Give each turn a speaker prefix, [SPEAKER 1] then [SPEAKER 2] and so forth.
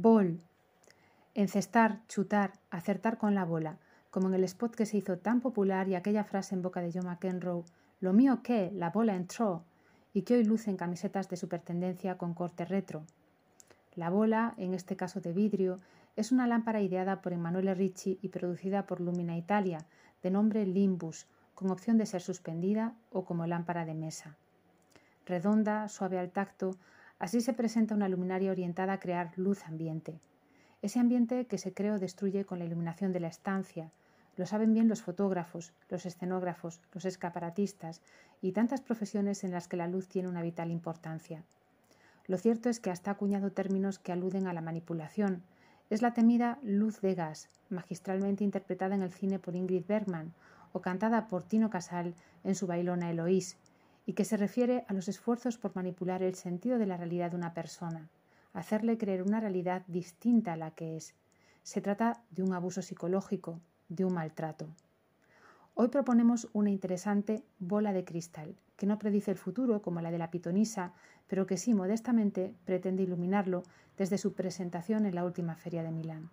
[SPEAKER 1] Bol. Encestar, chutar, acertar con la bola, como en el spot que se hizo tan popular y aquella frase en boca de John McEnroe, lo mío qué, la bola entró, y que hoy lucen camisetas de supertendencia con corte retro. La bola, en este caso de vidrio, es una lámpara ideada por Emanuele Ricci y producida por Lumina Italia, de nombre Limbus, con opción de ser suspendida o como lámpara de mesa. Redonda, suave al tacto, así se presenta una luminaria orientada a crear luz ambiente. Ese ambiente que se crea o destruye con la iluminación de la estancia. Lo saben bien los fotógrafos, los escenógrafos, los escaparatistas y tantas profesiones en las que la luz tiene una vital importancia. Lo cierto es que hasta ha acuñado términos que aluden a la manipulación. Es la temida luz de gas, magistralmente interpretada en el cine por Ingrid Bergman o cantada por Tino Casal en su bailona Eloís, y que se refiere a los esfuerzos por manipular el sentido de la realidad de una persona, hacerle creer una realidad distinta a la que es. Se trata de un abuso psicológico, de un maltrato. Hoy proponemos una interesante bola de cristal, que no predice el futuro como la de la pitonisa, pero que sí modestamente pretende iluminarlo desde su presentación en la última feria de Milán.